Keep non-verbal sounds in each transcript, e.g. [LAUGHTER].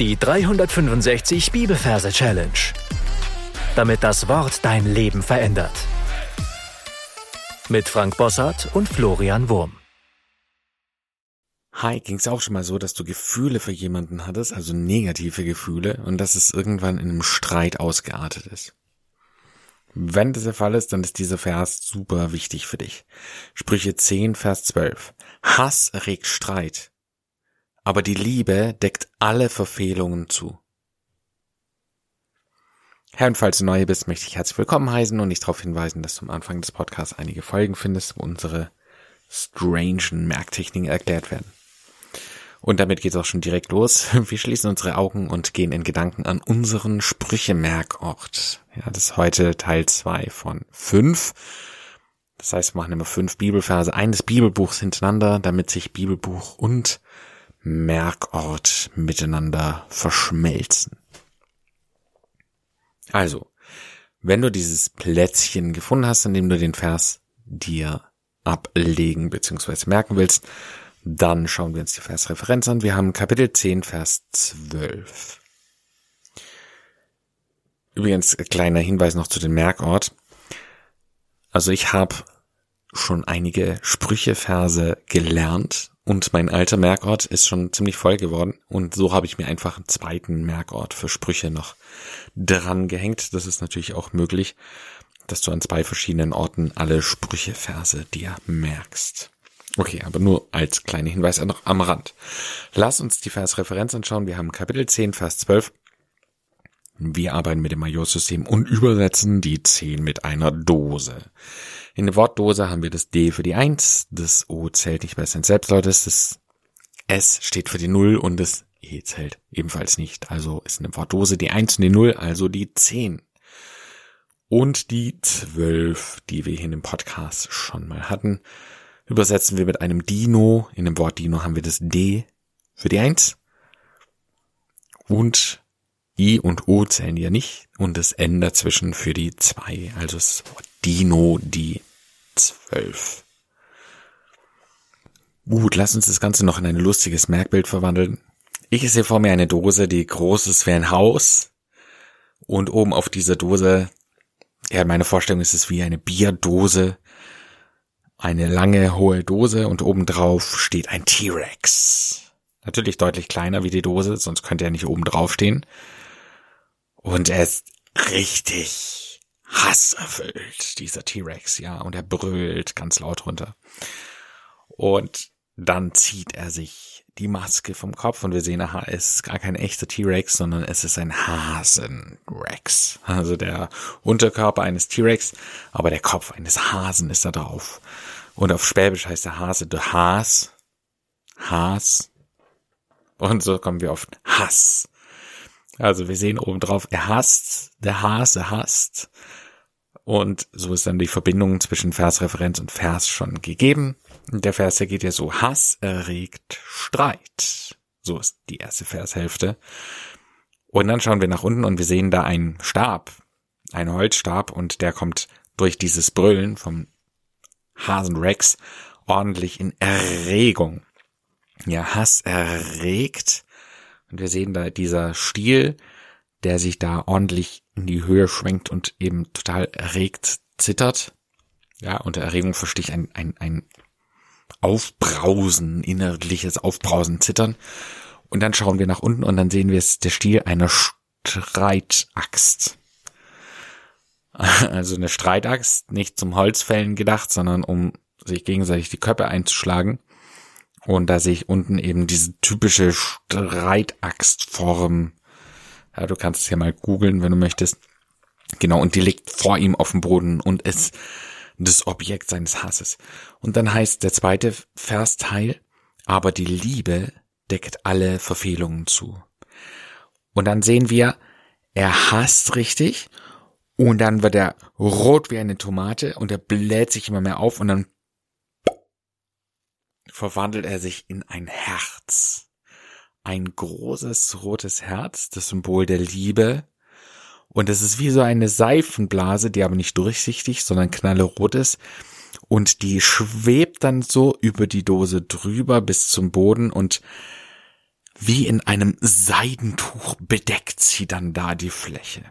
Die 365 Bibelverse Challenge. Damit das Wort dein Leben verändert. Mit Frank Bossart und Florian Wurm. Hi, ging es auch schon mal so, dass du Gefühle für jemanden hattest, also negative Gefühle, und dass es irgendwann in einem Streit ausgeartet ist? Wenn das der Fall ist, dann ist dieser Vers super wichtig für dich. Sprüche 10, Vers 12. Hass erregt Streit, aber die Liebe deckt alle Verfehlungen zu. Herr, und falls du neu bist, möchte ich herzlich willkommen heißen und dich darauf hinweisen, dass du am Anfang des Podcasts einige Folgen findest, wo unsere strangen Merktechniken erklärt werden. Und damit geht's auch schon direkt los. [LAUGHS] Wir schließen unsere Augen und gehen in Gedanken an unseren Sprüchemerkort. Ja, das ist heute Teil zwei von fünf. Das heißt, wir machen immer fünf Bibelverse eines Bibelbuchs hintereinander, damit sich Bibelbuch und Merkort miteinander verschmelzen. Also, wenn du dieses Plätzchen gefunden hast, in dem du den Vers dir ablegen bzw. merken willst, dann schauen wir uns die Versreferenz an. Wir haben Kapitel 10, Vers 12. Übrigens, kleiner Hinweis noch zu dem Merkort. Also ich habe schon einige Sprücheverse gelernt und mein alter Merkort ist schon ziemlich voll geworden. Und so habe ich mir einfach einen zweiten Merkort für Sprüche noch dran gehängt. Das ist natürlich auch möglich, dass du an zwei verschiedenen Orten alle Sprücheverse dir merkst. Okay, aber nur als kleiner Hinweis noch am Rand. Lass uns die Versreferenz anschauen. Wir haben Kapitel 10, Vers 12. Wir arbeiten mit dem Majorsystem und übersetzen die 10 mit einer Dose. In der Wortdose haben wir das D für die 1, das O zählt nicht bei St. Selbstleutes, das S steht für die 0 und das E zählt ebenfalls nicht. Also ist in der Wortdose die 1 und die 0, also die 10. Und die 12, die wir hier in dem Podcast schon mal hatten, übersetzen wir mit einem Dino. In dem Wort Dino haben wir das D für die 1 und I und O zählen ja nicht und das N dazwischen für die 2. Also das Wort Dino die 12. Gut, lass uns das Ganze noch in ein lustiges Merkbild verwandeln. Ich sehe vor mir eine Dose, die groß ist wie ein Haus. Und oben auf dieser Dose, ja, meine Vorstellung ist es wie eine Bierdose. Eine lange, hohe Dose und obendrauf steht ein T-Rex. Natürlich deutlich kleiner wie die Dose, sonst könnte er nicht oben drauf stehen. Und er ist richtig hasserfüllt, dieser T-Rex, ja, und er brüllt ganz laut runter. Und dann zieht er sich die Maske vom Kopf und wir sehen, aha, es ist gar kein echter T-Rex, sondern es ist ein Hasen-Rex. Also der Unterkörper eines T-Rex, aber der Kopf eines Hasen ist da drauf. Und auf Schwäbisch heißt der Hase der Has. Has. Und so kommen wir auf Hass. Also wir sehen oben drauf, er hasst, der Hase hasst. Und so ist dann die Verbindung zwischen Versreferenz und Vers schon gegeben. Der Vers, der geht ja so, Hass erregt Streit. So ist die erste Vershälfte. Und dann schauen wir nach unten und wir sehen da einen Stab, einen Holzstab und der kommt durch dieses Brüllen vom Hasenrex ordentlich in Erregung. Ja, Hass erregt. Und wir sehen da dieser Stiel, der sich da ordentlich in die Höhe schwenkt und eben total erregt zittert. Ja, unter Erregung verstehe ich ein, ein, ein Aufbrausen, innerliches Aufbrausen, Zittern. Und dann schauen wir nach unten und dann sehen wir es, der Stiel einer Streitaxt. [LAUGHS] Also eine Streitaxt, nicht zum Holzfällen gedacht, sondern um sich gegenseitig die Köpfe einzuschlagen. Und da sehe ich unten eben diese typische Streitaxtform ja, du kannst es ja mal googeln, wenn du möchtest. Genau, und die liegt vor ihm auf dem Boden und ist das Objekt seines Hasses. Und dann heißt der zweite Versteil, aber die Liebe deckt alle Verfehlungen zu. Und dann sehen wir, er hasst richtig und dann wird er rot wie eine Tomate und er bläht sich immer mehr auf und dann verwandelt er sich in ein Herz ein großes rotes Herz, das Symbol der Liebe. Und es ist wie so eine Seifenblase, die aber nicht durchsichtig, sondern knallerot ist. Und die schwebt dann so über die Dose drüber bis zum Boden und wie in einem Seidentuch bedeckt sie dann da die Fläche.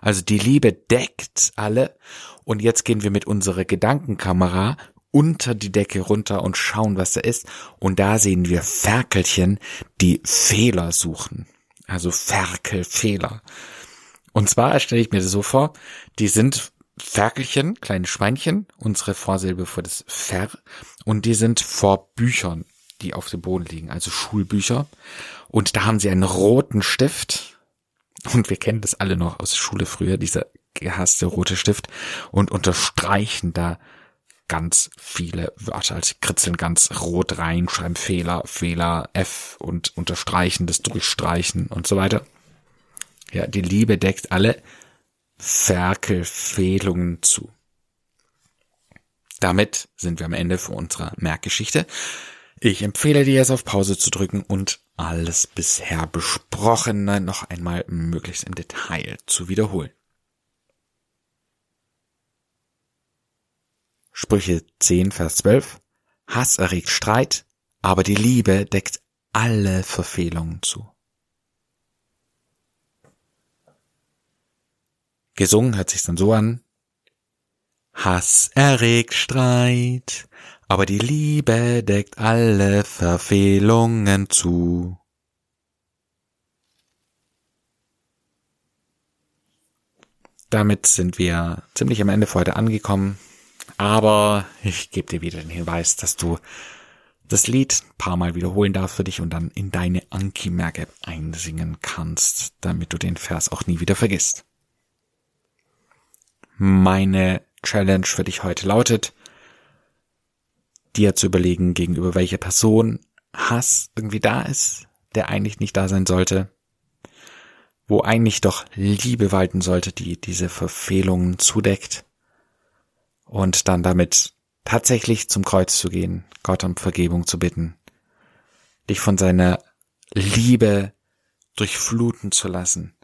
Also die Liebe deckt alle und jetzt gehen wir mit unserer Gedankenkamera unter die Decke runter und schauen, was da ist. Und da sehen wir Ferkelchen, die Fehler suchen. Also Ferkelfehler. Und zwar stelle ich mir das so vor, die sind Ferkelchen, kleine Schweinchen, unsere Vorsilbe für das Fer, und die sind vor Büchern, die auf dem Boden liegen, also Schulbücher. Und da haben sie einen roten Stift. Und wir kennen das alle noch aus der Schule früher, dieser gehasste rote Stift. Und unterstreichen da ganz viele Wörter, also kritzeln ganz rot rein, schreiben Fehler, Fehler, F und unterstreichen, das durchstreichen und so weiter. Ja, die Liebe deckt alle Ferkelfehlungen zu. Damit sind wir am Ende für unserer Merkgeschichte. Ich empfehle dir jetzt auf Pause zu drücken und alles bisher Besprochene noch einmal möglichst im Detail zu wiederholen. Sprüche 10, Vers 12. Hass erregt Streit, aber die Liebe deckt alle Verfehlungen zu. Gesungen hört sich dann so an. Hass erregt Streit, aber die Liebe deckt alle Verfehlungen zu. Damit sind wir ziemlich am Ende für heute angekommen. Aber ich gebe dir wieder den Hinweis, dass du das Lied ein paar Mal wiederholen darfst für dich und dann in deine Anki-Merk-App einsingen kannst, damit du den Vers auch nie wieder vergisst. Meine Challenge für dich heute lautet, dir zu überlegen, gegenüber welcher Person Hass irgendwie da ist, der eigentlich nicht da sein sollte, wo eigentlich doch Liebe walten sollte, die diese Verfehlungen zudeckt und dann damit tatsächlich zum Kreuz zu gehen, Gott um Vergebung zu bitten, dich von seiner Liebe durchfluten zu lassen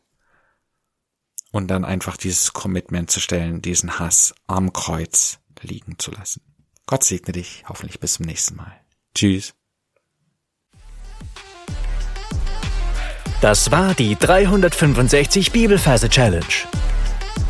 und dann einfach dieses Commitment zu stellen, diesen Hass am Kreuz liegen zu lassen. Gott segne dich, hoffentlich bis zum nächsten Mal. Tschüss. Das war die 365 Bibelferse Challenge.